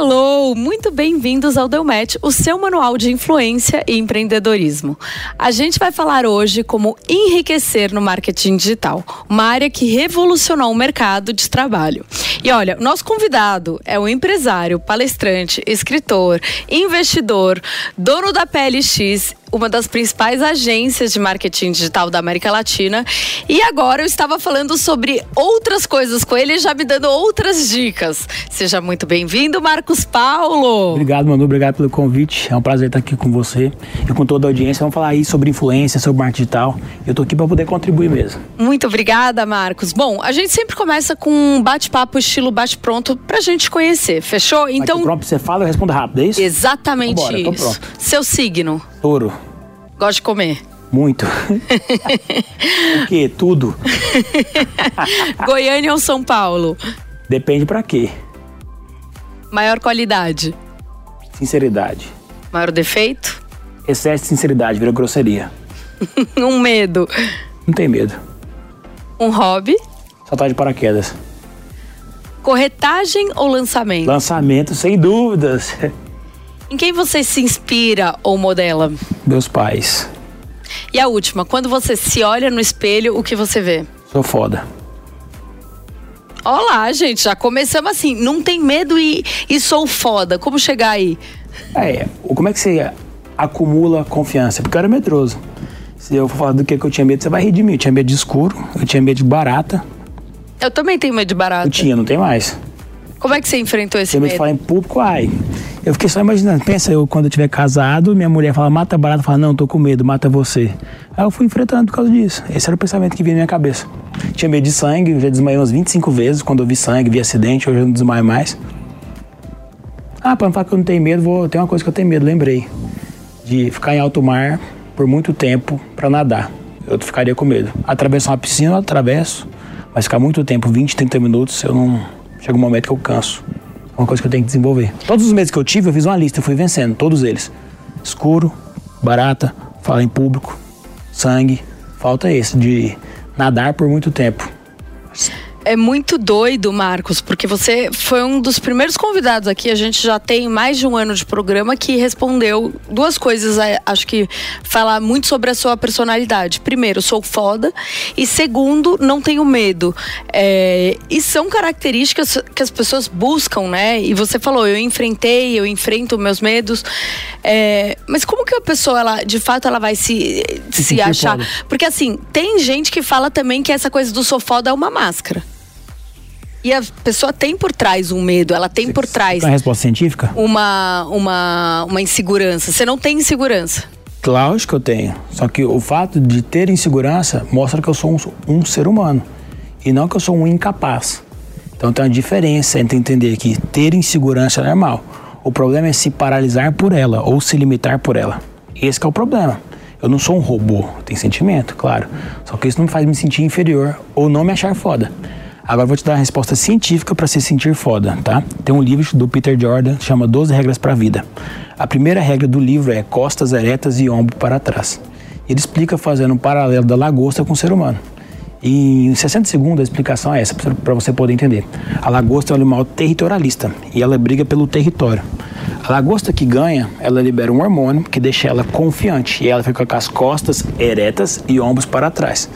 Hello, muito bem-vindos ao Delmet, o seu manual de influência e empreendedorismo. A gente vai falar hoje como enriquecer no marketing digital, uma área que revolucionou o mercado de trabalho. E olha, nosso convidado é o empresário, palestrante, escritor, investidor, dono da PLX uma das principais agências de marketing digital da América Latina. E agora eu estava falando sobre outras coisas com ele, já me dando outras dicas. Seja muito bem-vindo, Marcos Paulo. Obrigado, Manu. Obrigado pelo convite. É um prazer estar aqui com você e com toda a audiência. Vamos falar aí sobre influência, sobre marketing digital. Eu estou aqui para poder contribuir mesmo. Muito obrigada, Marcos. Bom, a gente sempre começa com um bate-papo estilo bate-pronto para a gente conhecer. Fechou? Então. Pronto, você fala, eu respondo rápido, é isso? Exatamente Vambora, isso. Seu signo? Touro. Gosto de comer. Muito. o quê? Tudo. Goiânia ou São Paulo? Depende para quê. Maior qualidade? Sinceridade. Maior defeito? Excesso de sinceridade, vira grosseria. um medo? Não tem medo. Um hobby? Saltar de paraquedas. Corretagem ou lançamento? Lançamento, sem dúvidas. Em quem você se inspira ou modela? Meus pais. E a última, quando você se olha no espelho, o que você vê? Sou foda. Olá, gente, já começamos assim. Não tem medo e, e sou foda. Como chegar aí? É, como é que você acumula confiança? Porque eu era medroso. Se eu for falar do que, que eu tinha medo, você vai rir de mim. Eu tinha medo de escuro, eu tinha medo de barata. Eu também tenho medo de barata. Eu tinha, não tem mais. Como é que você enfrentou esse Tem medo? de falar em público, ai. Eu fiquei só imaginando, pensa eu quando eu tiver casado, minha mulher fala, mata barata, fala, não, tô com medo, mata você. Aí eu fui enfrentando por causa disso. Esse era o pensamento que vinha na minha cabeça. Tinha medo de sangue, eu já desmaiei umas 25 vezes quando eu vi sangue, vi acidente, hoje eu não desmaio mais. Ah, pra não falar que eu não tenho medo, vou... tem uma coisa que eu tenho medo, lembrei. De ficar em alto mar por muito tempo para nadar. Eu ficaria com medo. Atravessar uma piscina, eu atravesso, mas ficar muito tempo, 20, 30 minutos, eu não Chega um momento que eu canso. É uma coisa que eu tenho que desenvolver. Todos os medos que eu tive, eu fiz uma lista, eu fui vencendo, todos eles. Escuro, barata, falar em público, sangue. Falta esse, de nadar por muito tempo é muito doido, Marcos, porque você foi um dos primeiros convidados aqui. A gente já tem mais de um ano de programa que respondeu duas coisas. É, acho que falar muito sobre a sua personalidade. Primeiro, sou foda. E segundo, não tenho medo. É, e são características que as pessoas buscam, né? E você falou, eu enfrentei, eu enfrento meus medos. É, mas como que a pessoa, ela, de fato, ela vai se, se, se achar? Foda. Porque assim, tem gente que fala também que essa coisa do sou foda é uma máscara. E a pessoa tem por trás um medo, ela tem por trás. Uma resposta científica? Uma, uma, uma insegurança. Você não tem insegurança. Claro que eu tenho. Só que o fato de ter insegurança mostra que eu sou um, um ser humano. E não que eu sou um incapaz. Então tem uma diferença entre entender que ter insegurança é normal. O problema é se paralisar por ela ou se limitar por ela. Esse é o problema. Eu não sou um robô, tem sentimento, claro. Só que isso não me faz me sentir inferior ou não me achar foda. Agora vou te dar uma resposta científica para se sentir foda, tá? Tem um livro do Peter Jordan, chama 12 regras para a vida. A primeira regra do livro é costas eretas e ombro para trás. Ele explica fazendo um paralelo da lagosta com o ser humano. E em 60 segundos a explicação é essa, para você poder entender. A lagosta é um animal territorialista e ela briga pelo território. A lagosta que ganha, ela libera um hormônio que deixa ela confiante e ela fica com as costas eretas e ombros para trás.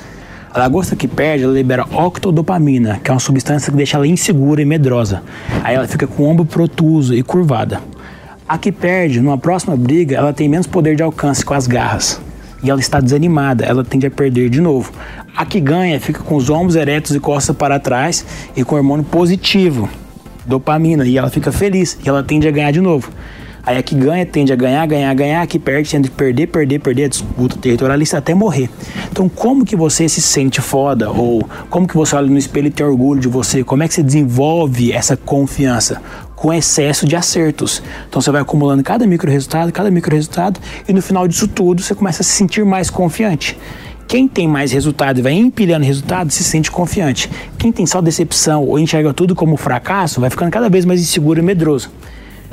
A lagosta que perde, ela libera octodopamina, que é uma substância que deixa ela insegura e medrosa. Aí ela fica com o ombro protuso e curvada. A que perde, numa próxima briga, ela tem menos poder de alcance com as garras. E ela está desanimada, ela tende a perder de novo. A que ganha fica com os ombros eretos e costas para trás e com hormônio positivo, dopamina, e ela fica feliz e ela tende a ganhar de novo. Aí a que ganha tende a ganhar, ganhar, ganhar, a que perde tende a perder, perder, perder a disputa territorialista até morrer. Então, como que você se sente foda? Ou como que você olha no espelho e tem orgulho de você? Como é que você desenvolve essa confiança? Com excesso de acertos. Então você vai acumulando cada micro resultado, cada micro resultado, e no final disso tudo você começa a se sentir mais confiante. Quem tem mais resultado e vai empilhando resultado se sente confiante. Quem tem só decepção ou enxerga tudo como fracasso vai ficando cada vez mais inseguro e medroso.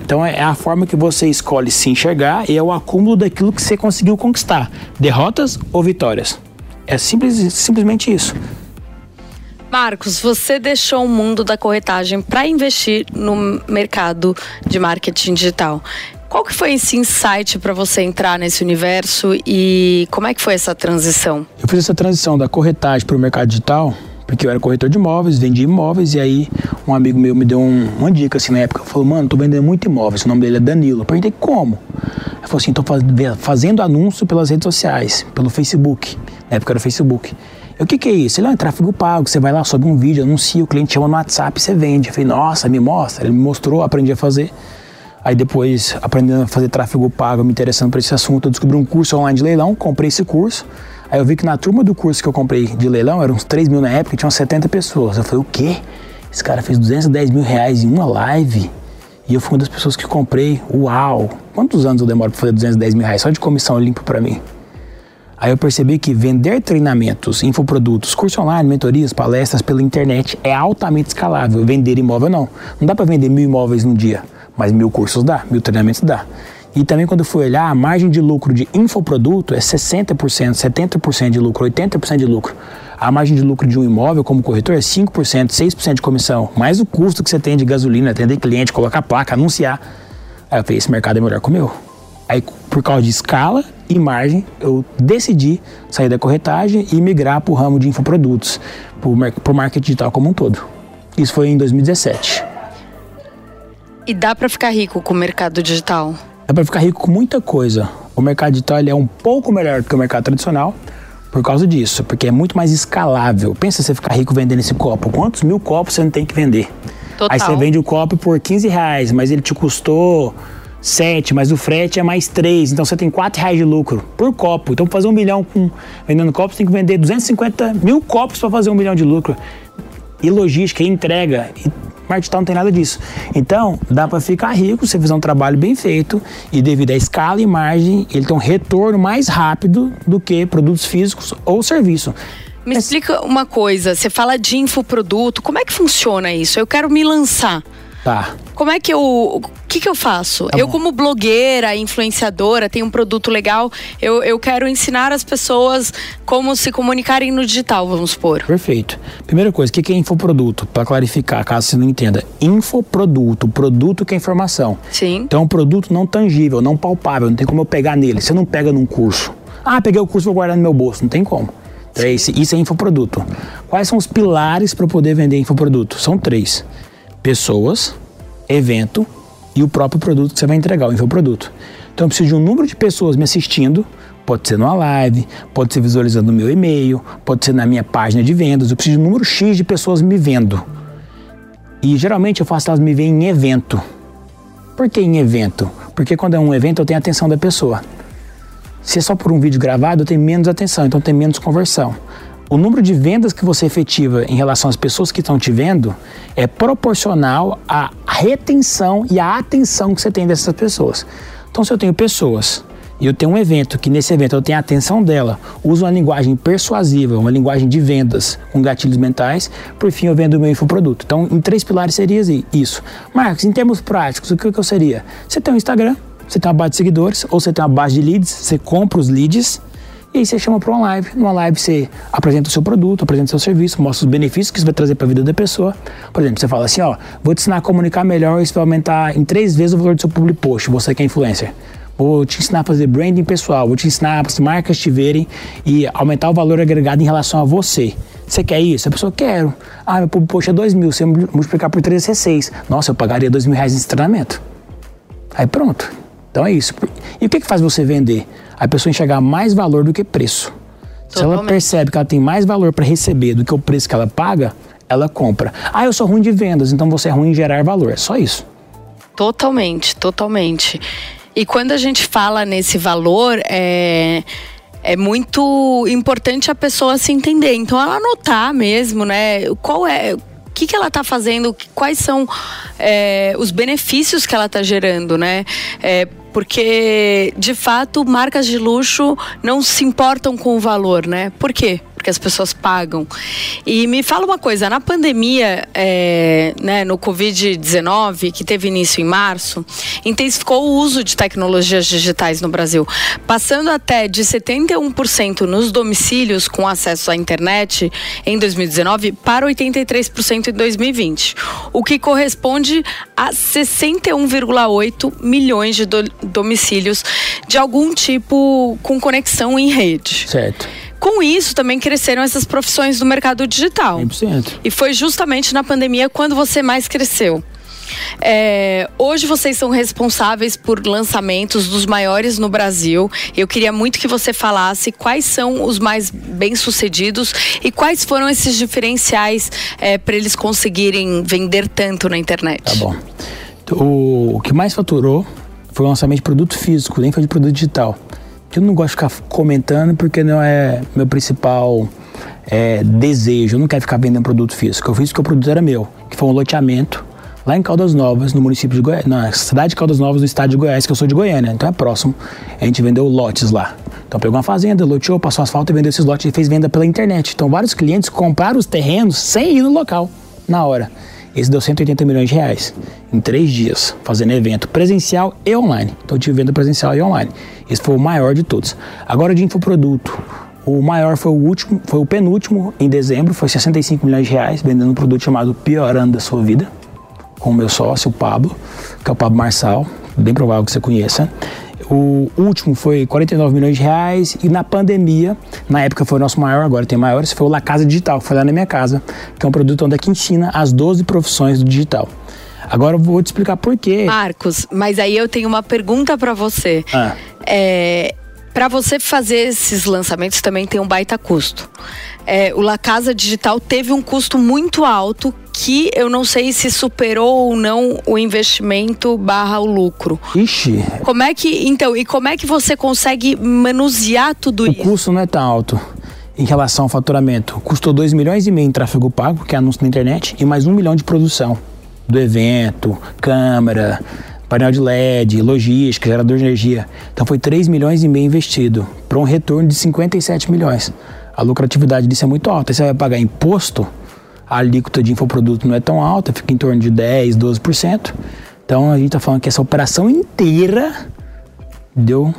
Então é a forma que você escolhe se enxergar e é o acúmulo daquilo que você conseguiu conquistar, derrotas ou vitórias. É simples, simplesmente isso. Marcos, você deixou o mundo da corretagem para investir no mercado de marketing digital. Qual que foi esse insight para você entrar nesse universo e como é que foi essa transição? Eu fiz essa transição da corretagem para o mercado digital porque eu era corretor de imóveis, vendia imóveis e aí um amigo meu me deu um, uma dica assim na época, falou, mano, tô vendendo muito imóveis, o nome dele é Danilo. Eu perguntei como? Ele falou assim, tô fazendo anúncio pelas redes sociais, pelo Facebook, na época era o Facebook. Eu, o que, que é isso? Ele é um tráfego pago, você vai lá, sobe um vídeo, anuncia, o cliente chama no WhatsApp, você vende. Eu falei, nossa, me mostra. Ele me mostrou, aprendi a fazer. Aí depois, aprendendo a fazer tráfego pago, me interessando por esse assunto, eu descobri um curso online de leilão, comprei esse curso. Aí eu vi que na turma do curso que eu comprei de leilão, eram uns 3 mil na época, tinham 70 pessoas. Eu falei, o quê? Esse cara fez 210 mil reais em uma live. E eu fui uma das pessoas que comprei. Uau! Quantos anos eu demoro para fazer 210 mil reais só de comissão limpa para mim? Aí eu percebi que vender treinamentos, infoprodutos, curso online, mentorias, palestras pela internet é altamente escalável. Vender imóvel não. Não dá para vender mil imóveis num dia, mas mil cursos dá, mil treinamentos dá. E também quando eu fui olhar, a margem de lucro de infoproduto é 60%, 70% de lucro, 80% de lucro. A margem de lucro de um imóvel como corretor é 5%, 6% de comissão, mais o custo que você tem de gasolina, atender cliente, colocar placa, anunciar. Aí eu falei, esse mercado é melhor que o meu. Aí, por causa de escala e margem, eu decidi sair da corretagem e migrar para o ramo de infoprodutos, para o marketing digital como um todo. Isso foi em 2017. E dá para ficar rico com o mercado digital? Dá para ficar rico com muita coisa. O mercado digital é um pouco melhor do que o mercado tradicional por causa disso, porque é muito mais escalável. Pensa você ficar rico vendendo esse copo. Quantos mil copos você não tem que vender? Total. Aí você vende o copo por 15 reais, mas ele te custou 7, mas o frete é mais 3, então você tem 4 reais de lucro por copo. Então, para fazer um milhão com, vendendo copos, tem que vender 250 mil copos para fazer um milhão de lucro. E logística, e entrega, e marketing não tem nada disso. Então, dá para ficar rico se você fizer um trabalho bem feito e devido à escala e margem, ele tem um retorno mais rápido do que produtos físicos ou serviço. Me explica uma coisa, você fala de infoproduto, como é que funciona isso? Eu quero me lançar. Tá. Como é que eu. O que, que eu faço? Tá eu, como blogueira, influenciadora, tenho um produto legal, eu, eu quero ensinar as pessoas como se comunicarem no digital, vamos supor. Perfeito. Primeira coisa, o que, que é infoproduto? Para clarificar, caso você não entenda. Infoproduto, produto que é informação. Sim. Então é um produto não tangível, não palpável, não tem como eu pegar nele. Você não pega num curso. Ah, peguei o curso, vou guardar no meu bolso. Não tem como. Então, isso é infoproduto. Quais são os pilares para poder vender infoproduto? São três pessoas, evento e o próprio produto que você vai entregar, o infoproduto. Então eu preciso de um número de pessoas me assistindo, pode ser numa live, pode ser visualizando no meu e-mail, pode ser na minha página de vendas, eu preciso de um número X de pessoas me vendo. E geralmente eu faço elas me verem em evento. Por que em evento? Porque quando é um evento eu tenho a atenção da pessoa. Se é só por um vídeo gravado, eu tenho menos atenção, então tem menos conversão o número de vendas que você efetiva em relação às pessoas que estão te vendo é proporcional à retenção e à atenção que você tem dessas pessoas. Então, se eu tenho pessoas e eu tenho um evento que nesse evento eu tenho a atenção dela, uso uma linguagem persuasiva, uma linguagem de vendas com gatilhos mentais, por fim eu vendo o meu infoproduto. Então, em três pilares seria isso. Marcos, em termos práticos, o que eu seria? Você tem um Instagram, você tem uma base de seguidores, ou você tem uma base de leads, você compra os leads, e aí você chama para uma live. Numa live você apresenta o seu produto, apresenta o seu serviço, mostra os benefícios que isso vai trazer para a vida da pessoa. Por exemplo, você fala assim, ó, vou te ensinar a comunicar melhor, isso vai aumentar em três vezes o valor do seu public post, você que é influencer. Vou te ensinar a fazer branding pessoal, vou te ensinar as marcas te verem e aumentar o valor agregado em relação a você. Você quer isso? A pessoa, quero. Ah, meu public post é dois mil, se eu multiplicar por três é seis. Nossa, eu pagaria dois mil reais nesse treinamento. Aí pronto. Então é isso. E o que, que faz você vender? A pessoa enxergar mais valor do que preço. Totalmente. Se ela percebe que ela tem mais valor para receber do que o preço que ela paga, ela compra. Ah, eu sou ruim de vendas, então você é ruim em gerar valor. É só isso. Totalmente, totalmente. E quando a gente fala nesse valor, é, é muito importante a pessoa se entender. Então, ela anotar mesmo, né? Qual é. Que, que ela está fazendo? Quais são é, os benefícios que ela está gerando, né? É, porque, de fato, marcas de luxo não se importam com o valor, né? Por quê? Que as pessoas pagam. E me fala uma coisa, na pandemia, é, né, no Covid-19, que teve início em março, intensificou o uso de tecnologias digitais no Brasil, passando até de 71% nos domicílios com acesso à internet em 2019 para 83% em 2020, o que corresponde a 61,8 milhões de do domicílios de algum tipo com conexão em rede. Certo. Com isso, também cresceram essas profissões do mercado digital. 100%. E foi justamente na pandemia quando você mais cresceu. É, hoje vocês são responsáveis por lançamentos dos maiores no Brasil. Eu queria muito que você falasse quais são os mais bem-sucedidos e quais foram esses diferenciais é, para eles conseguirem vender tanto na internet. Tá bom. O, o que mais faturou foi o lançamento de produto físico, nem foi de produto digital. Eu não gosto de ficar comentando porque não é meu principal é, desejo. Eu não quero ficar vendendo produto físico. Eu fiz porque o produto era meu, que foi um loteamento lá em Caldas Novas, no município de Goiás, na cidade de Caldas Novas, no estado de Goiás, que eu sou de Goiânia, então é próximo. A gente vendeu lotes lá. Então pegou uma fazenda, loteou, passou asfalto e vendeu esses lotes e fez venda pela internet. Então vários clientes compraram os terrenos sem ir no local, na hora. Esse deu 180 milhões de reais em três dias, fazendo evento presencial e online. Então eu tive venda presencial e online. Esse foi o maior de todos. Agora de infoproduto. O maior foi o último, foi o penúltimo em dezembro, foi 65 milhões de reais, vendendo um produto chamado Piorando da Sua Vida, com o meu sócio, o Pablo, que é o Pablo Marçal, bem provável que você conheça. O último foi 49 milhões de reais e na pandemia, na época foi o nosso maior, agora tem maiores, foi o La Casa Digital, que foi lá na minha casa, que é um produto onde que ensina as 12 profissões do digital. Agora eu vou te explicar por quê. Marcos, mas aí eu tenho uma pergunta para você. Ah. É, para você fazer esses lançamentos também tem um baita custo. É, o La Casa Digital teve um custo muito alto que eu não sei se superou ou não o investimento barra o lucro. Ixi. Como é que então e como é que você consegue manusear tudo o isso? O custo não é tão alto em relação ao faturamento. Custou 2 milhões e meio em tráfego pago, que é anúncio na internet, e mais um milhão de produção do evento, câmera, painel de LED, logística, gerador de energia. Então foi 3 milhões e meio investido para um retorno de 57 milhões. A lucratividade disso é muito alta. Você vai pagar imposto, a alíquota de infoproduto não é tão alta, fica em torno de 10, 12%. Então a gente está falando que essa operação inteira deu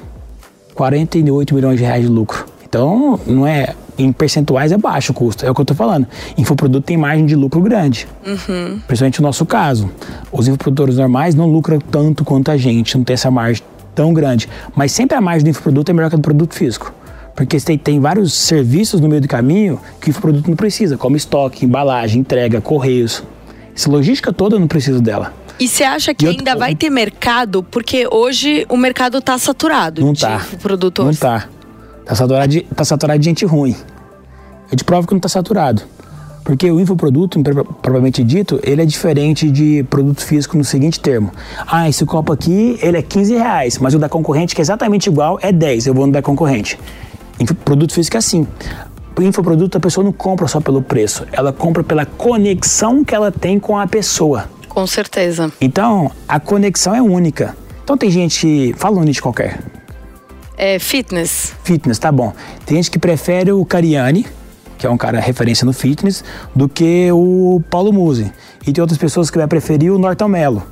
48 milhões de reais de lucro. Então não é em percentuais é baixo o custo, é o que eu estou falando. Infoproduto tem margem de lucro grande. Uhum. Principalmente no nosso caso. Os infoprodutores normais não lucram tanto quanto a gente, não tem essa margem tão grande. Mas sempre a margem do infoproduto é melhor que a do produto físico. Porque tem, tem vários serviços no meio do caminho que o infoproduto não precisa, como estoque, embalagem, entrega, correios. Essa logística toda não precisa dela. E você acha que ainda vai ter mercado? Porque hoje o mercado está saturado não de tá. produtor. Não está. Está saturado, de, tá saturado de gente ruim. Eu te provo que não está saturado. Porque o infoproduto, propriamente dito, ele é diferente de produto físico no seguinte termo. Ah, esse copo aqui, ele é 15 reais, mas o da concorrente, que é exatamente igual, é 10. Eu vou no da concorrente. Produto físico é assim. O infoproduto, a pessoa não compra só pelo preço. Ela compra pela conexão que ela tem com a pessoa. Com certeza. Então, a conexão é única. Então tem gente... Fala um nicho qualquer. É fitness. Fitness, tá bom. Tem gente que prefere o Cariani, que é um cara referência no fitness, do que o Paulo Musi. E tem outras pessoas que vai preferir o Norton Mello.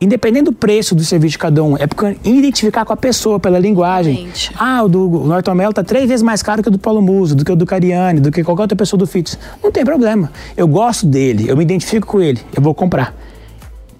Independente do preço do serviço de cada um, é porque identificar com a pessoa pela linguagem. Gente. Ah, o do Norton Mello tá três vezes mais caro que o do Paulo Musi, do que o do Cariani, do que qualquer outra pessoa do fitness. Não tem problema. Eu gosto dele, eu me identifico com ele, eu vou comprar.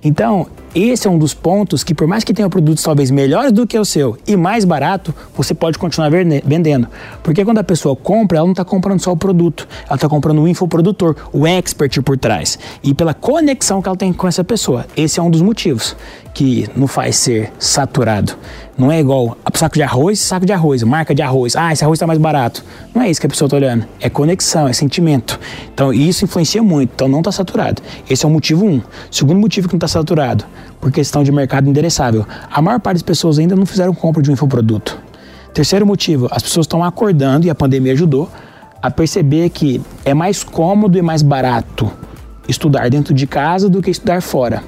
Então, esse é um dos pontos que, por mais que tenha produtos talvez melhores do que o seu e mais barato, você pode continuar vendendo. Porque quando a pessoa compra, ela não está comprando só o produto, ela está comprando o infoprodutor, o expert por trás. E pela conexão que ela tem com essa pessoa. Esse é um dos motivos que não faz ser saturado. Não é igual saco de arroz, saco de arroz, marca de arroz. Ah, esse arroz está mais barato. Não é isso que a pessoa está olhando. É conexão, é sentimento. Então, isso influencia muito. Então, não está saturado. Esse é o motivo um. Segundo motivo que não está saturado, por questão de mercado endereçável. A maior parte das pessoas ainda não fizeram compra de um infoproduto. Terceiro motivo, as pessoas estão acordando, e a pandemia ajudou, a perceber que é mais cômodo e mais barato estudar dentro de casa do que estudar fora.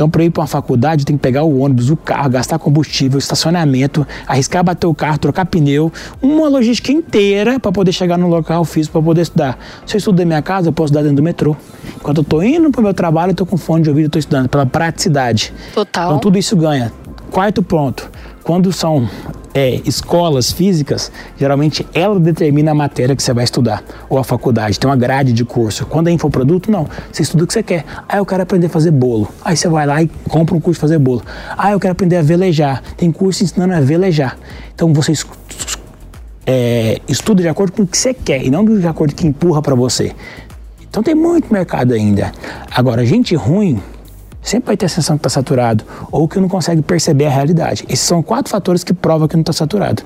Então, para ir para uma faculdade, tem que pegar o ônibus, o carro, gastar combustível, estacionamento, arriscar bater o carro, trocar pneu, uma logística inteira para poder chegar no local físico para poder estudar. Se eu estudo da minha casa, eu posso estudar dentro do metrô. Enquanto eu estou indo para o meu trabalho, eu estou com fone de ouvido, estou estudando pela praticidade. Total. Então, tudo isso ganha. Quarto ponto, quando são é, escolas físicas, geralmente ela determina a matéria que você vai estudar, ou a faculdade, tem uma grade de curso. Quando é infoproduto, não. Você estuda o que você quer. Ah, eu quero aprender a fazer bolo. Aí você vai lá e compra um curso de fazer bolo. Ah, eu quero aprender a velejar. Tem curso ensinando a velejar. Então você é, estuda de acordo com o que você quer e não de acordo com o que empurra para você. Então tem muito mercado ainda. Agora, gente ruim sempre vai ter a sensação que está saturado ou que não consegue perceber a realidade. Esses são quatro fatores que provam que não está saturado.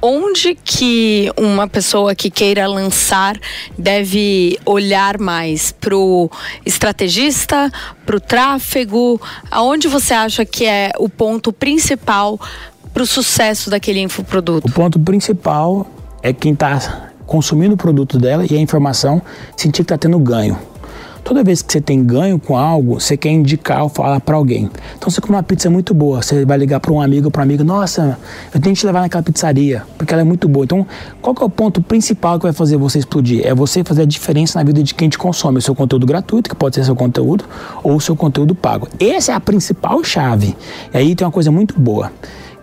Onde que uma pessoa que queira lançar deve olhar mais? Para o estrategista, para o tráfego? Aonde você acha que é o ponto principal para o sucesso daquele infoproduto? O ponto principal é quem está consumindo o produto dela e a informação sentir que está tendo ganho. Toda vez que você tem ganho com algo, você quer indicar ou falar para alguém. Então você come uma pizza muito boa, você vai ligar para um amigo ou para uma amiga, nossa, eu tenho que te levar naquela pizzaria, porque ela é muito boa. Então, qual é o ponto principal que vai fazer você explodir? É você fazer a diferença na vida de quem te consome, o seu conteúdo gratuito, que pode ser seu conteúdo, ou o seu conteúdo pago. Essa é a principal chave. E aí tem uma coisa muito boa,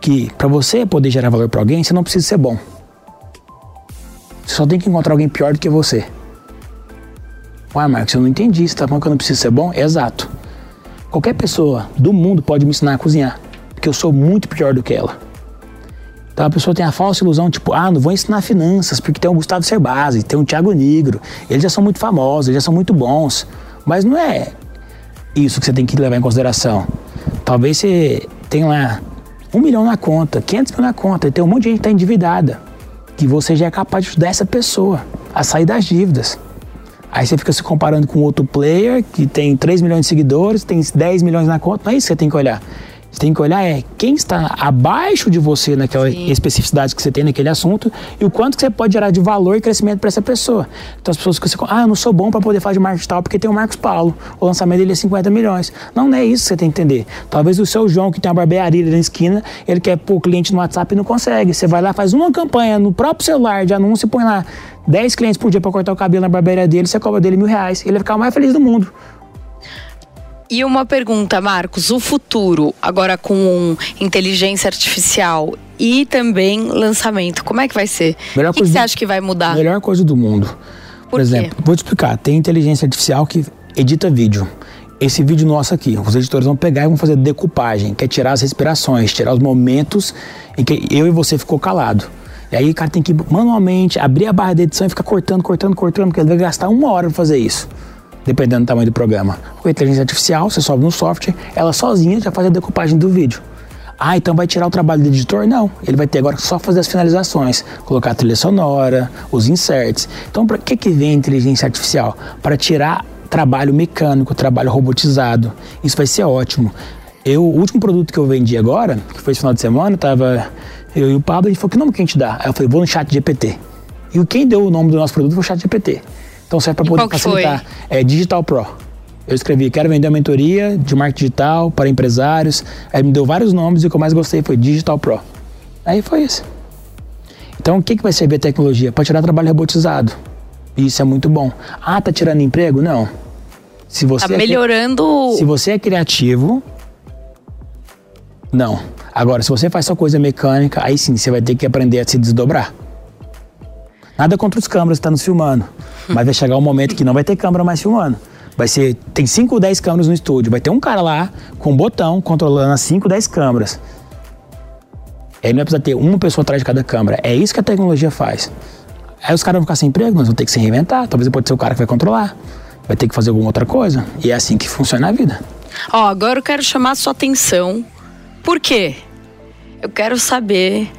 que para você poder gerar valor para alguém, você não precisa ser bom. Você só tem que encontrar alguém pior do que você. Ué, Marcos, eu não entendi. Você está falando que eu não preciso ser bom? Exato. Qualquer pessoa do mundo pode me ensinar a cozinhar, porque eu sou muito pior do que ela. Então a pessoa tem a falsa ilusão, tipo, ah, não vou ensinar finanças, porque tem o Gustavo Cerbasi, tem o Thiago Negro, eles já são muito famosos, eles já são muito bons. Mas não é isso que você tem que levar em consideração. Talvez você tenha lá um milhão na conta, 500 mil na conta, e tem um monte de gente que está endividada, que você já é capaz de ajudar essa pessoa a sair das dívidas. Aí você fica se comparando com outro player que tem 3 milhões de seguidores, tem 10 milhões na conta. Não é isso que você tem que olhar. Tem que olhar é quem está abaixo de você naquela Sim. especificidade que você tem naquele assunto e o quanto que você pode gerar de valor e crescimento para essa pessoa. Então as pessoas que você, ah, eu não sou bom para poder fazer marketing tal porque tem o Marcos Paulo, o lançamento dele é 50 milhões. Não, não é isso que você tem que entender. Talvez o seu João que tem uma barbearia na esquina, ele quer pôr o cliente no WhatsApp e não consegue. Você vai lá, faz uma campanha no próprio celular de anúncio e põe lá 10 clientes por dia para cortar o cabelo na barbearia dele, você cobra dele mil reais. Ele vai ficar o mais feliz do mundo. E uma pergunta, Marcos: o futuro, agora com inteligência artificial e também lançamento, como é que vai ser? Melhor o que, que você acha que vai mudar? Melhor coisa do mundo. Por, Por exemplo, vou te explicar: tem inteligência artificial que edita vídeo. Esse vídeo nosso aqui, os editores vão pegar e vão fazer decupagem, que é tirar as respirações, tirar os momentos em que eu e você ficou calado. E aí o cara tem que manualmente abrir a barra de edição e ficar cortando, cortando, cortando, porque ele vai gastar uma hora para fazer isso dependendo do tamanho do programa. Com a inteligência artificial, você sobe no software, ela sozinha já faz a decupagem do vídeo. Ah, então vai tirar o trabalho do editor? Não. Ele vai ter agora só fazer as finalizações, colocar a trilha sonora, os inserts. Então, para que, que vem a inteligência artificial? Para tirar trabalho mecânico, trabalho robotizado. Isso vai ser ótimo. Eu, o último produto que eu vendi agora, que foi esse final de semana, tava eu e o Pablo, a gente falou, que nome que a gente dá? Aí eu falei, vou no chat GPT. E quem deu o nome do nosso produto foi o chat GPT. Então serve para poder facilitar. Foi? É Digital Pro. Eu escrevi, quero vender uma mentoria de marketing digital para empresários. Aí me deu vários nomes e o que eu mais gostei foi Digital Pro. Aí foi isso. Então o que, que vai servir a tecnologia? Para tirar trabalho robotizado. Isso é muito bom. Ah, tá tirando emprego? Não. Se você tá é melhorando. Se você é criativo, não. Agora, se você faz só coisa mecânica, aí sim você vai ter que aprender a se desdobrar. Nada contra os câmeras que estão tá nos filmando. Mas vai chegar um momento que não vai ter câmera mais filmando. Vai ser. Tem 5 ou 10 câmeras no estúdio. Vai ter um cara lá com um botão controlando as 5, 10 câmeras. Aí não vai precisar ter uma pessoa atrás de cada câmera. É isso que a tecnologia faz. Aí os caras vão ficar sem emprego, mas vão ter que se reinventar. Talvez pode ser o cara que vai controlar. Vai ter que fazer alguma outra coisa. E é assim que funciona a vida. Ó, oh, agora eu quero chamar a sua atenção. Por quê? Eu quero saber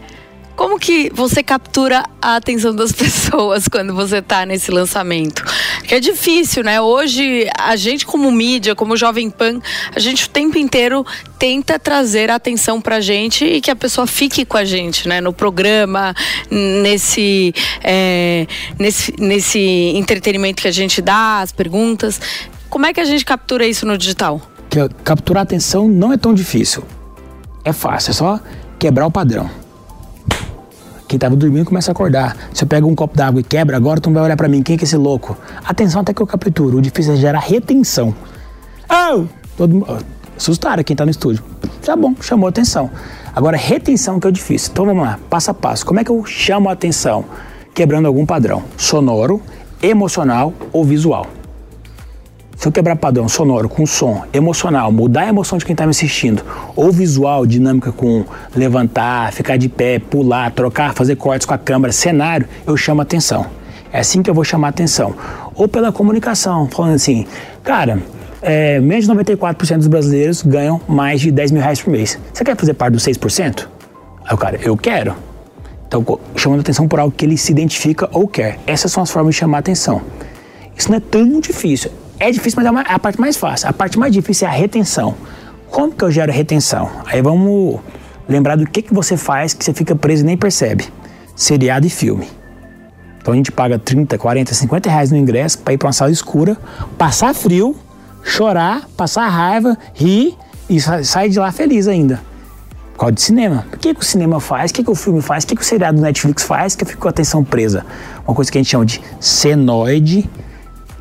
como que você captura a atenção das pessoas quando você está nesse lançamento? Que é difícil, né? Hoje, a gente como mídia, como Jovem Pan, a gente o tempo inteiro tenta trazer a atenção pra gente e que a pessoa fique com a gente, né? No programa, nesse, é, nesse, nesse entretenimento que a gente dá, as perguntas. Como é que a gente captura isso no digital? capturar atenção não é tão difícil. É fácil, é só quebrar o padrão. Quem estava dormindo começa a acordar. Se eu pego um copo d'água e quebra, agora tu vai olhar para mim. Quem é que é esse louco? Atenção até que eu capturo. O difícil é gerar retenção. Oh! Todo. Assustaram quem está no estúdio. Tá bom, chamou atenção. Agora, retenção que é o difícil. Então vamos lá, passo a passo. Como é que eu chamo a atenção? Quebrando algum padrão sonoro, emocional ou visual. Se eu quebrar padrão sonoro com som, emocional, mudar a emoção de quem está me assistindo, ou visual, dinâmica com levantar, ficar de pé, pular, trocar, fazer cortes com a câmera, cenário, eu chamo atenção. É assim que eu vou chamar atenção. Ou pela comunicação, falando assim, cara, é, menos de 94% dos brasileiros ganham mais de 10 mil reais por mês. Você quer fazer parte dos 6%? Aí o cara, eu quero. Então, chamando atenção por algo que ele se identifica ou quer. Essas são as formas de chamar atenção. Isso não é tão difícil. É difícil, mas é, é a parte mais fácil. A parte mais difícil é a retenção. Como que eu gero retenção? Aí vamos lembrar do que, que você faz que você fica preso e nem percebe. Seriado e filme. Então a gente paga 30, 40, 50 reais no ingresso para ir para uma sala escura, passar frio, chorar, passar raiva, rir e sair de lá feliz ainda. Por causa de cinema. O que, que o cinema faz? O que, que o filme faz? O que, que o seriado do Netflix faz? Que eu fico com a atenção presa. Uma coisa que a gente chama de senoide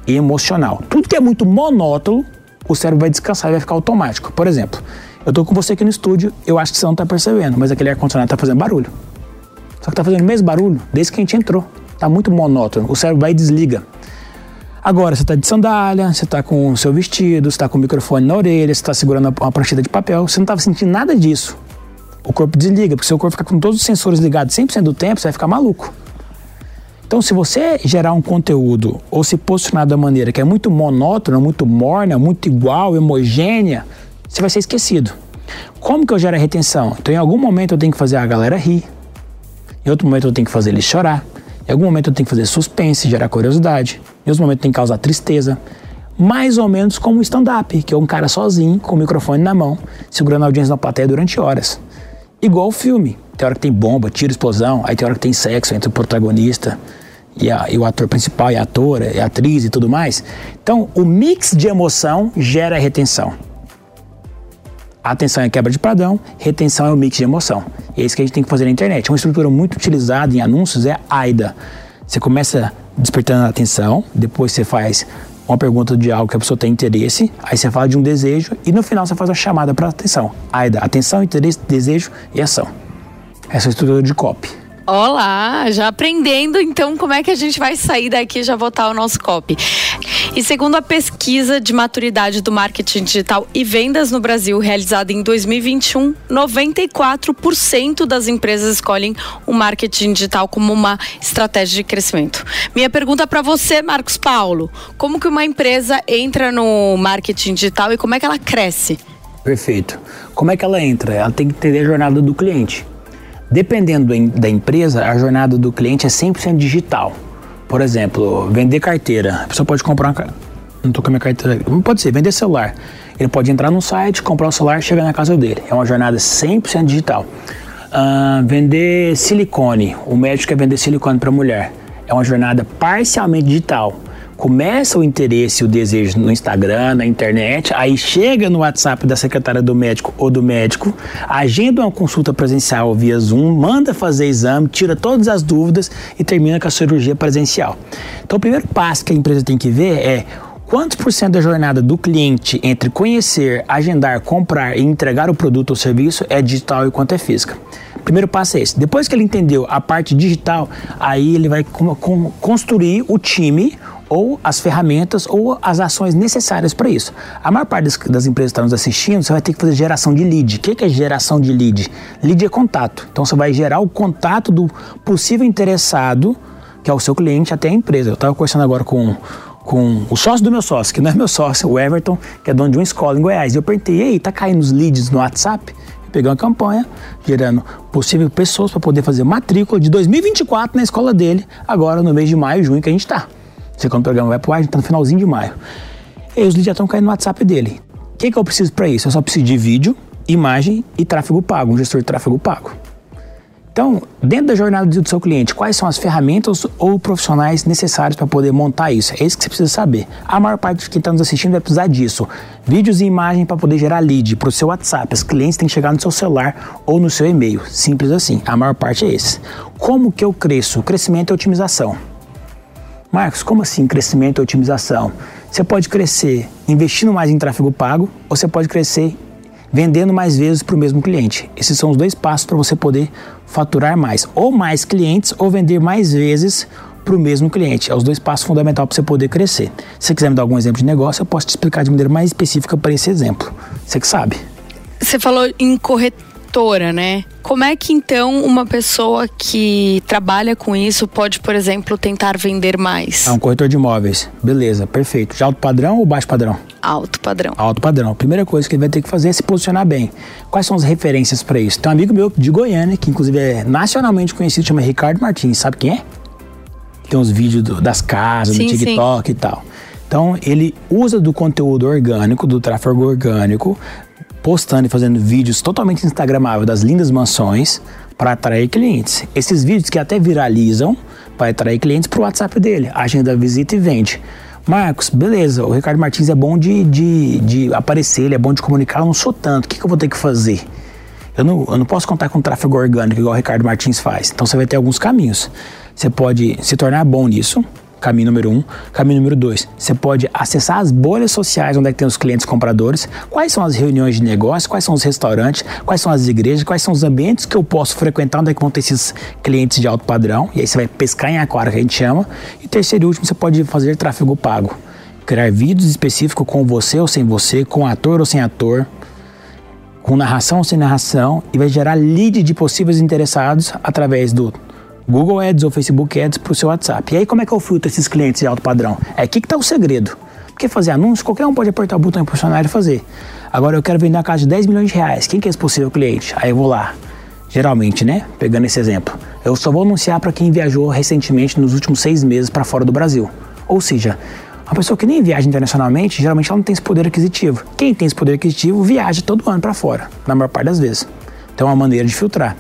emocional. Tudo que é muito monótono, o cérebro vai descansar e vai ficar automático. Por exemplo, eu estou com você aqui no estúdio, eu acho que você não está percebendo, mas aquele ar-condicionado está fazendo barulho. Só que está fazendo o mesmo barulho desde que a gente entrou. Está muito monótono. O cérebro vai e desliga. Agora, você está de sandália, você está com o seu vestido, você está com o microfone na orelha, você está segurando uma prancheta de papel, você não estava sentindo nada disso. O corpo desliga, porque seu corpo fica com todos os sensores ligados 100% do tempo, você vai ficar maluco. Então, se você gerar um conteúdo ou se posicionar da maneira que é muito monótona, muito morna, muito igual, homogênea, você vai ser esquecido. Como que eu gero a retenção? Então, em algum momento eu tenho que fazer a galera rir, em outro momento eu tenho que fazer eles chorar, em algum momento eu tenho que fazer suspense, gerar curiosidade, em outro momento tem que causar tristeza. Mais ou menos como o stand-up, que é um cara sozinho, com o microfone na mão, segurando a audiência na plateia durante horas. Igual o filme. Tem hora que tem bomba, tiro, explosão, aí tem hora que tem sexo entre o protagonista e, a, e o ator principal, e a atora, e a atriz e tudo mais. Então, o mix de emoção gera retenção. A atenção é quebra de padrão, retenção é o mix de emoção. E é isso que a gente tem que fazer na internet. Uma estrutura muito utilizada em anúncios é a AIDA. Você começa despertando a atenção, depois você faz uma pergunta de algo que a pessoa tem interesse, aí você fala de um desejo e no final você faz uma chamada para atenção. AIDA, atenção, interesse, desejo e ação. Essa estrutura de copy. Olá, já aprendendo então como é que a gente vai sair daqui e já votar o nosso copy. E segundo a pesquisa de maturidade do marketing digital e vendas no Brasil, realizada em 2021, 94% das empresas escolhem o marketing digital como uma estratégia de crescimento. Minha pergunta para você, Marcos Paulo, como que uma empresa entra no marketing digital e como é que ela cresce? Perfeito. Como é que ela entra? Ela tem que entender a jornada do cliente. Dependendo da empresa, a jornada do cliente é 100% digital. Por exemplo, vender carteira. A pessoa pode comprar uma. Não tô com a minha carteira. Pode ser, vender celular. Ele pode entrar no site, comprar o celular chegar na casa dele. É uma jornada 100% digital. Uh, vender silicone. O médico quer vender silicone para mulher. É uma jornada parcialmente digital começa o interesse o desejo no Instagram, na internet, aí chega no WhatsApp da secretária do médico ou do médico, agenda uma consulta presencial via Zoom, manda fazer exame, tira todas as dúvidas e termina com a cirurgia presencial. Então, o primeiro passo que a empresa tem que ver é Quantos por cento da jornada do cliente entre conhecer, agendar, comprar e entregar o produto ou serviço é digital e quanto é física? Primeiro passo é esse. Depois que ele entendeu a parte digital, aí ele vai construir o time ou as ferramentas ou as ações necessárias para isso. A maior parte das, das, empresas que estão nos assistindo, você vai ter que fazer geração de lead. O que, é geração de lead? Lead é contato. Então você vai gerar o contato do possível interessado, que é o seu cliente, até a empresa. Eu estava conversando agora com, com o sócio do meu sócio, que não é meu sócio, o Everton, que é dono de uma escola em Goiás. E eu perguntei, ei, tá caindo os leads no WhatsApp? Peguei uma campanha gerando possível pessoas para poder fazer matrícula de 2024 na escola dele, agora no mês de maio, junho que a gente está. Você quando o programa vai pro ar, a gente tá no finalzinho de maio. E os leads já estão caindo no WhatsApp dele. O que, que eu preciso para isso? Eu só preciso de vídeo, imagem e tráfego pago, um gestor de tráfego pago. Então, dentro da jornada do seu cliente, quais são as ferramentas ou profissionais necessários para poder montar isso? É isso que você precisa saber. A maior parte de quem está nos assistindo vai precisar disso. Vídeos e imagem para poder gerar lead para o seu WhatsApp. Os clientes têm que chegar no seu celular ou no seu e-mail. Simples assim. A maior parte é esse. Como que eu cresço? Crescimento e otimização. Marcos, como assim crescimento e otimização? Você pode crescer investindo mais em tráfego pago ou você pode crescer vendendo mais vezes para o mesmo cliente. Esses são os dois passos para você poder faturar mais, ou mais clientes, ou vender mais vezes para o mesmo cliente. É os dois passos fundamentais para você poder crescer. Se você quiser me dar algum exemplo de negócio, eu posso te explicar de maneira mais específica para esse exemplo. Você que sabe. Você falou em corretora, né? Como é que então uma pessoa que trabalha com isso pode, por exemplo, tentar vender mais? É um corretor de imóveis. Beleza, perfeito. De alto padrão ou baixo padrão? Alto padrão. Alto padrão. Primeira coisa que ele vai ter que fazer é se posicionar bem. Quais são as referências para isso? Tem um amigo meu de Goiânia, que inclusive é nacionalmente conhecido, chama Ricardo Martins. Sabe quem é? Tem uns vídeos do, das casas, sim, do TikTok sim. e tal. Então, ele usa do conteúdo orgânico, do tráfego orgânico, postando e fazendo vídeos totalmente instagramáveis das lindas mansões para atrair clientes. Esses vídeos que até viralizam para atrair clientes para o WhatsApp dele. Agenda visita e vende. Marcos, beleza, o Ricardo Martins é bom de, de, de aparecer, ele é bom de comunicar, eu não sou tanto. O que, que eu vou ter que fazer? Eu não, eu não posso contar com tráfego orgânico igual o Ricardo Martins faz. Então você vai ter alguns caminhos. Você pode se tornar bom nisso, Caminho número um. Caminho número dois, você pode acessar as bolhas sociais onde é que tem os clientes compradores, quais são as reuniões de negócio, quais são os restaurantes, quais são as igrejas, quais são os ambientes que eu posso frequentar, onde é que vão ter esses clientes de alto padrão, e aí você vai pescar em aquário, que a gente chama. E terceiro e último, você pode fazer tráfego pago. Criar vídeos específicos com você ou sem você, com ator ou sem ator, com narração ou sem narração, e vai gerar lead de possíveis interessados através do Google Ads ou Facebook Ads para o seu WhatsApp. E aí como é que eu filtro esses clientes de alto padrão? É aqui que está o segredo. Porque fazer anúncio, qualquer um pode apertar o botão impulsionar e fazer. Agora eu quero vender uma casa de 10 milhões de reais. Quem que é esse possível cliente? Aí eu vou lá. Geralmente, né? Pegando esse exemplo. Eu só vou anunciar para quem viajou recentemente nos últimos seis meses para fora do Brasil. Ou seja, uma pessoa que nem viaja internacionalmente, geralmente ela não tem esse poder aquisitivo. Quem tem esse poder aquisitivo viaja todo ano para fora, na maior parte das vezes. Então é uma maneira de filtrar.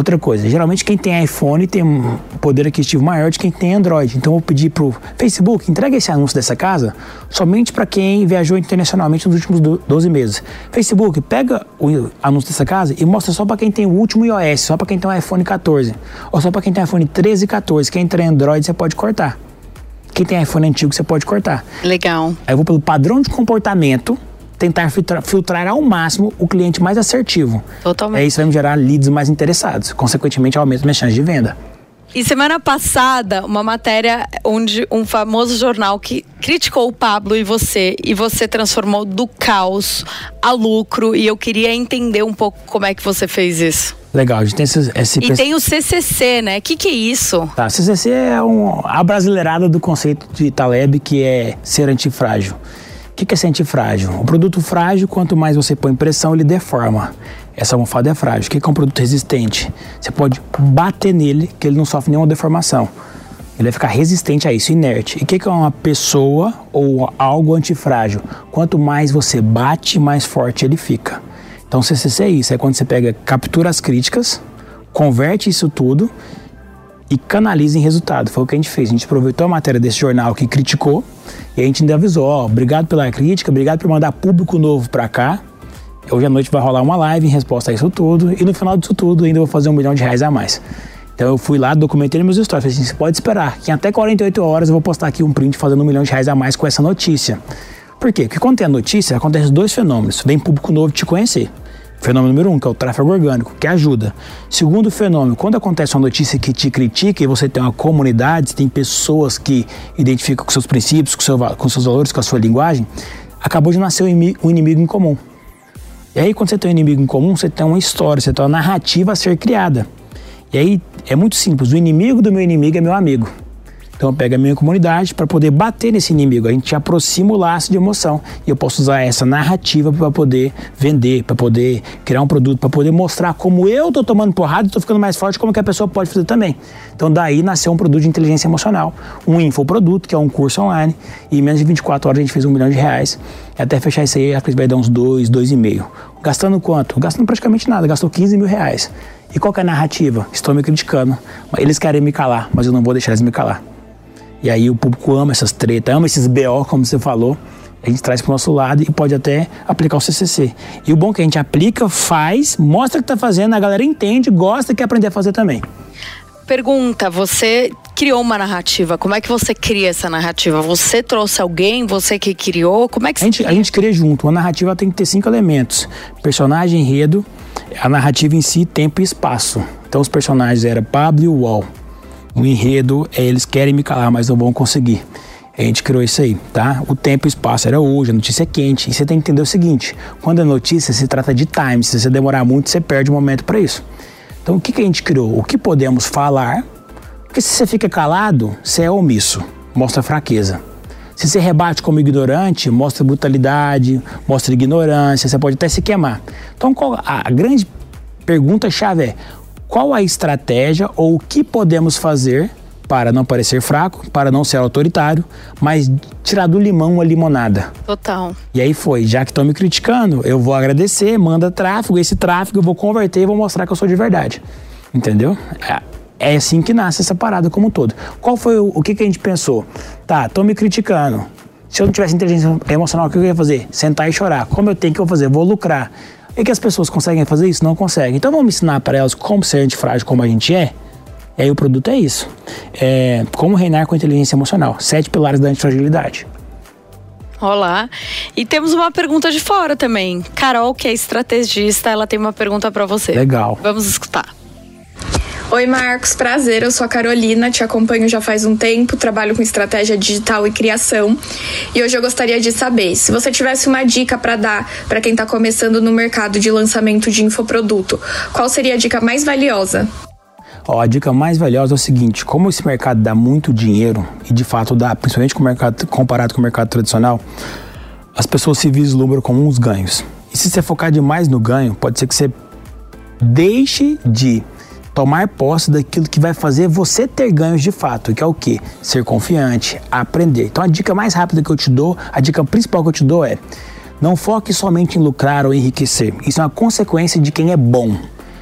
Outra coisa, geralmente quem tem iPhone tem um poder aquisitivo maior de quem tem Android. Então eu vou pedir pro Facebook, entrega esse anúncio dessa casa somente para quem viajou internacionalmente nos últimos 12 meses. Facebook, pega o anúncio dessa casa e mostra só para quem tem o último iOS, só para quem tem o iPhone 14, ou só para quem tem iPhone 13 e 14. Quem tem Android você pode cortar. Quem tem iPhone antigo você pode cortar. Legal. Aí eu vou pelo padrão de comportamento tentar filtrar, filtrar ao máximo o cliente mais assertivo. Totalmente. É isso vai me gerar leads mais interessados. Consequentemente, aumenta minhas chances de venda. E semana passada, uma matéria onde um famoso jornal que criticou o Pablo e você, e você transformou do caos a lucro, e eu queria entender um pouco como é que você fez isso. Legal, a gente tem esse. esse e tem o CCC, né? O que, que é isso? Tá, CCC é um, a brasileirada do conceito de Taleb, que é ser antifrágil. O que é ser frágil? O produto frágil, quanto mais você põe pressão, ele deforma. Essa almofada é frágil. O que é um produto resistente? Você pode bater nele, que ele não sofre nenhuma deformação. Ele vai ficar resistente a isso, inerte. E o que é uma pessoa ou algo antifrágil? Quanto mais você bate, mais forte ele fica. Então, CCC é isso. É quando você pega, captura as críticas, converte isso tudo e canaliza em resultado. Foi o que a gente fez. A gente aproveitou a matéria desse jornal que criticou e a gente ainda avisou, ó, obrigado pela crítica, obrigado por mandar público novo para cá. Hoje à noite vai rolar uma live em resposta a isso tudo. E no final disso tudo ainda vou fazer um milhão de reais a mais. Então eu fui lá, documentei meus stories. Falei assim, você pode esperar que em até 48 horas eu vou postar aqui um print fazendo um milhão de reais a mais com essa notícia. Por quê? Porque quando tem a notícia, acontece dois fenômenos. Vem público novo te conhecer. Fenômeno número um, que é o tráfego orgânico, que ajuda. Segundo fenômeno, quando acontece uma notícia que te critica e você tem uma comunidade, tem pessoas que identificam com seus princípios, com, seu, com seus valores, com a sua linguagem, acabou de nascer um inimigo, em comum. E aí, quando você tem um inimigo em comum, você tem uma história, você tem uma narrativa a ser criada. E aí é muito simples: o inimigo do meu inimigo é meu amigo. Então eu pego a minha comunidade para poder bater nesse inimigo. A gente aproxima o laço de emoção e eu posso usar essa narrativa para poder vender, para poder criar um produto, para poder mostrar como eu tô tomando porrada e tô ficando mais forte, como que a pessoa pode fazer também. Então daí nasceu um produto de inteligência emocional, um infoproduto, que é um curso online, e em menos de 24 horas a gente fez um milhão de reais. E até fechar isso aí, acho que vai dar uns dois, dois e meio. Gastando quanto? Gastando praticamente nada, gastou 15 mil reais. E qual é a narrativa? Estou me criticando. Eles querem me calar, mas eu não vou deixar eles me calar. E aí o público ama essas tretas, ama esses BO, como você falou. A gente traz para o nosso lado e pode até aplicar o CCC. E o bom é que a gente aplica, faz, mostra que está fazendo, a galera entende, gosta e quer aprender a fazer também. Pergunta, você criou uma narrativa, como é que você cria essa narrativa? Você trouxe alguém, você que criou, como é que a gente, cria? a gente cria junto, uma narrativa tem que ter cinco elementos. Personagem, enredo, a narrativa em si, tempo e espaço. Então os personagens eram Pablo e o Wall. O enredo é eles querem me calar, mas não vão conseguir. A gente criou isso aí, tá? O tempo e o espaço era hoje, a notícia é quente. E você tem que entender o seguinte: quando é notícia, se trata de time. Se você demorar muito, você perde o momento para isso. Então, o que, que a gente criou? O que podemos falar? Porque se você fica calado, você é omisso, mostra fraqueza. Se você rebate como ignorante, mostra brutalidade, mostra ignorância, você pode até se queimar. Então, a grande pergunta-chave é: qual a estratégia ou o que podemos fazer para não parecer fraco, para não ser autoritário, mas tirar do limão a limonada. Total. E aí foi, já que estão me criticando, eu vou agradecer, manda tráfego, esse tráfego eu vou converter e vou mostrar que eu sou de verdade. Entendeu? É, é assim que nasce essa parada como um todo. Qual foi o, o que, que a gente pensou? Tá, estão me criticando. Se eu não tivesse inteligência emocional, o que eu ia fazer? Sentar e chorar. Como eu tenho que eu fazer? vou lucrar. E que as pessoas conseguem fazer isso? Não conseguem. Então vamos ensinar para elas como ser antifrágil como a gente é? E aí o produto é isso. É, como reinar com inteligência emocional. Sete pilares da antifragilidade. Olá. E temos uma pergunta de fora também. Carol, que é estrategista, ela tem uma pergunta para você. Legal. Vamos escutar. Oi, Marcos, prazer. Eu sou a Carolina, te acompanho já faz um tempo, trabalho com estratégia digital e criação. E hoje eu gostaria de saber se você tivesse uma dica para dar para quem está começando no mercado de lançamento de infoproduto, qual seria a dica mais valiosa? Ó, a dica mais valiosa é o seguinte: como esse mercado dá muito dinheiro, e de fato dá, principalmente com o mercado, comparado com o mercado tradicional, as pessoas se vislumbram com uns ganhos. E se você focar demais no ganho, pode ser que você deixe de tomar posse daquilo que vai fazer você ter ganhos de fato, que é o que? Ser confiante, aprender. Então a dica mais rápida que eu te dou, a dica principal que eu te dou é: não foque somente em lucrar ou enriquecer. Isso é uma consequência de quem é bom.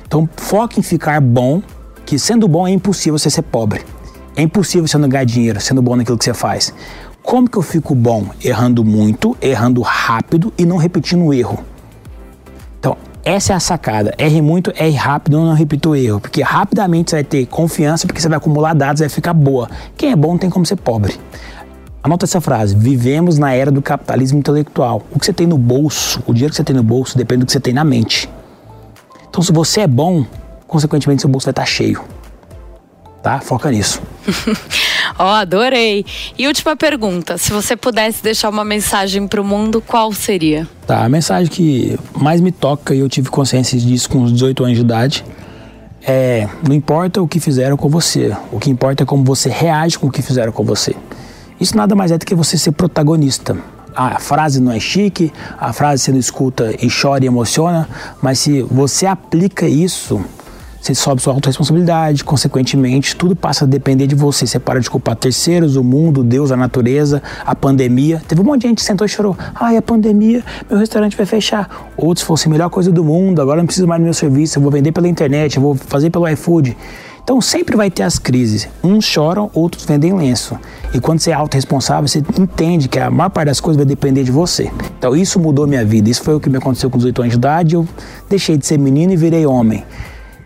Então foque em ficar bom, que sendo bom é impossível você ser pobre. É impossível você não ganhar dinheiro sendo bom naquilo que você faz. Como que eu fico bom? Errando muito, errando rápido e não repetindo o erro. Essa é a sacada. Erre muito, erre rápido, não repita o erro. Porque rapidamente você vai ter confiança, porque você vai acumular dados, vai ficar boa. Quem é bom não tem como ser pobre. Anota essa frase: vivemos na era do capitalismo intelectual. O que você tem no bolso, o dinheiro que você tem no bolso, depende do que você tem na mente. Então, se você é bom, consequentemente seu bolso vai estar cheio. Tá? Foca nisso. Ó, oh, adorei. E última pergunta: se você pudesse deixar uma mensagem para o mundo, qual seria? Tá, a mensagem que mais me toca e eu tive consciência disso com os 18 anos de idade é: não importa o que fizeram com você, o que importa é como você reage com o que fizeram com você. Isso nada mais é do que você ser protagonista. A frase não é chique, a frase você não escuta e chora e emociona, mas se você aplica isso você sobe sua autorresponsabilidade, consequentemente, tudo passa a depender de você. Você para de culpar terceiros, o mundo, Deus, a natureza, a pandemia. Teve um monte de gente que sentou e chorou. Ai, a pandemia, meu restaurante vai fechar. Outros fossem a melhor coisa do mundo, agora não preciso mais do meu serviço, eu vou vender pela internet, eu vou fazer pelo iFood. Então sempre vai ter as crises. Uns choram, outros vendem lenço. E quando você é autorresponsável, você entende que a maior parte das coisas vai depender de você. Então isso mudou minha vida. Isso foi o que me aconteceu com 18 anos de idade. Eu deixei de ser menino e virei homem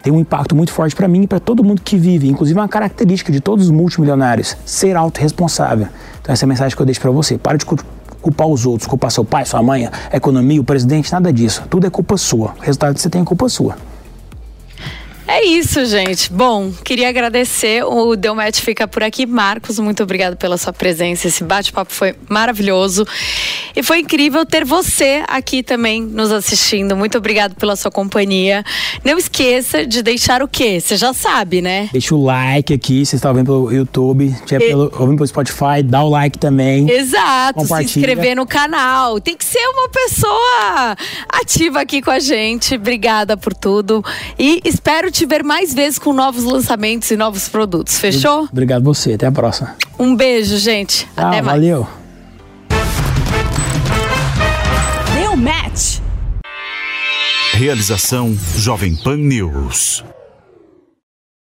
tem um impacto muito forte para mim e para todo mundo que vive, inclusive uma característica de todos os multimilionários, ser autorresponsável. Então essa é a mensagem que eu deixo para você. Para de culpar os outros, culpar seu pai, sua mãe, a economia, o presidente, nada disso. Tudo é culpa sua. O resultado que você tem é culpa sua. É É isso, gente. Bom, queria agradecer. O Deu Match fica por aqui. Marcos, muito obrigado pela sua presença. Esse bate-papo foi maravilhoso. E foi incrível ter você aqui também nos assistindo. Muito obrigado pela sua companhia. Não esqueça de deixar o quê? Você já sabe, né? Deixa o like aqui, você está ouvindo pelo YouTube, se e... pelo, ouvindo pelo Spotify, dá o like também. Exato, se inscrever no canal. Tem que ser uma pessoa ativa aqui com a gente. Obrigada por tudo. E espero te ver mais vezes com novos lançamentos e novos produtos. Fechou? Obrigado você. Até a próxima. Um beijo, gente. Ah, Até mais. Valeu. Deu match. Realização Jovem Pan News.